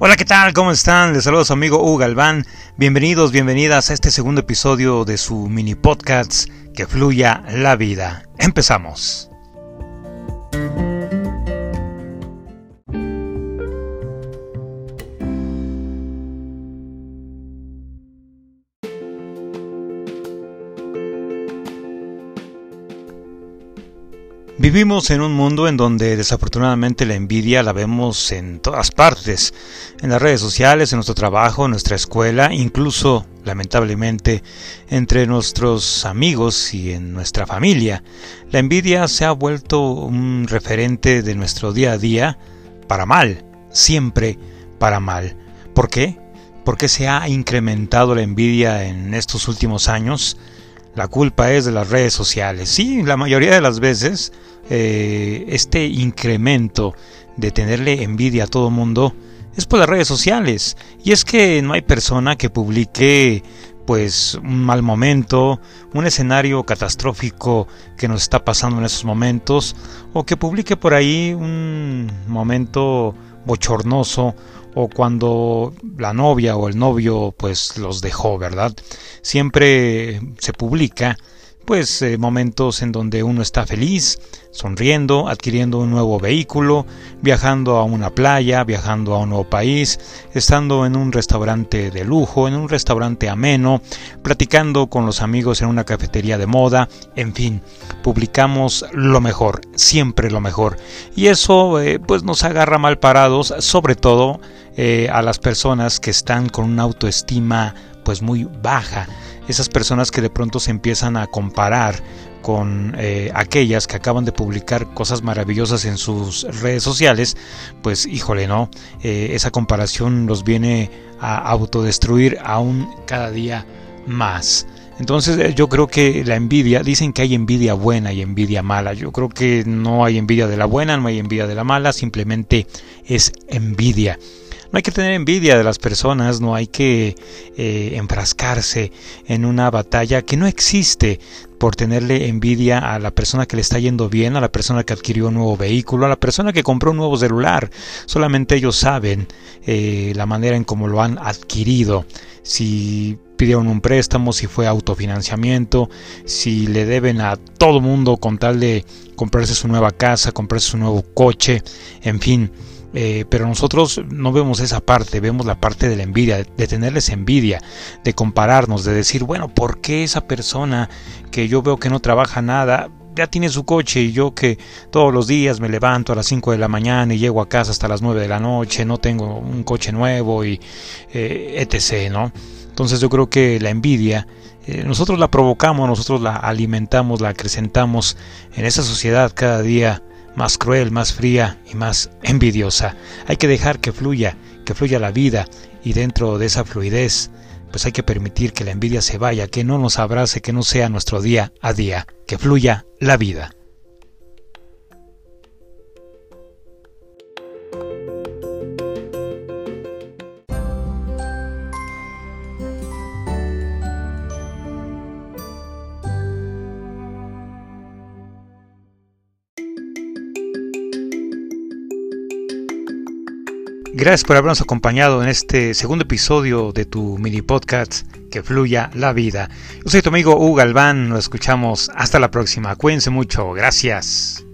Hola, ¿qué tal? ¿Cómo están? Les saludo a su amigo Hugo Galván. Bienvenidos, bienvenidas a este segundo episodio de su mini podcast Que fluya la vida. Empezamos. Vivimos en un mundo en donde desafortunadamente la envidia la vemos en todas partes, en las redes sociales, en nuestro trabajo, en nuestra escuela, incluso lamentablemente entre nuestros amigos y en nuestra familia. La envidia se ha vuelto un referente de nuestro día a día para mal, siempre para mal. ¿Por qué? Porque se ha incrementado la envidia en estos últimos años. La culpa es de las redes sociales. Sí, la mayoría de las veces eh, este incremento de tenerle envidia a todo mundo es por las redes sociales. Y es que no hay persona que publique pues un mal momento, un escenario catastrófico que nos está pasando en esos momentos, o que publique por ahí un momento bochornoso o cuando la novia o el novio pues los dejó, ¿verdad? Siempre se publica pues eh, momentos en donde uno está feliz, sonriendo, adquiriendo un nuevo vehículo, viajando a una playa, viajando a un nuevo país, estando en un restaurante de lujo, en un restaurante ameno, platicando con los amigos en una cafetería de moda, en fin, publicamos lo mejor, siempre lo mejor. Y eso eh, pues nos agarra mal parados, sobre todo eh, a las personas que están con una autoestima pues muy baja esas personas que de pronto se empiezan a comparar con eh, aquellas que acaban de publicar cosas maravillosas en sus redes sociales, pues híjole, ¿no? Eh, esa comparación los viene a autodestruir aún cada día más. Entonces eh, yo creo que la envidia, dicen que hay envidia buena y envidia mala. Yo creo que no hay envidia de la buena, no hay envidia de la mala, simplemente es envidia. No hay que tener envidia de las personas, no hay que eh, enfrascarse en una batalla que no existe por tenerle envidia a la persona que le está yendo bien, a la persona que adquirió un nuevo vehículo, a la persona que compró un nuevo celular. Solamente ellos saben eh, la manera en cómo lo han adquirido. Si pidieron un préstamo, si fue autofinanciamiento, si le deben a todo mundo con tal de comprarse su nueva casa, comprarse su nuevo coche, en fin. Eh, pero nosotros no vemos esa parte, vemos la parte de la envidia, de, tenerles envidia, de compararnos, de decir, bueno, ¿por qué esa persona que yo veo que no trabaja nada, ya tiene su coche y yo que todos los días me levanto a las 5 de la mañana y llego a casa hasta las 9 de la noche, no tengo un coche nuevo y eh, etc. ¿no? Entonces yo creo que la envidia eh, nosotros la provocamos, nosotros la alimentamos, la acrecentamos en esa sociedad cada día más cruel, más fría y más envidiosa. Hay que dejar que fluya, que fluya la vida y dentro de esa fluidez, pues hay que permitir que la envidia se vaya, que no nos abrace, que no sea nuestro día a día, que fluya la vida. Gracias por habernos acompañado en este segundo episodio de tu mini podcast Que fluya la vida. Yo soy tu amigo Hugo Galván, nos escuchamos hasta la próxima. Cuídense mucho, gracias.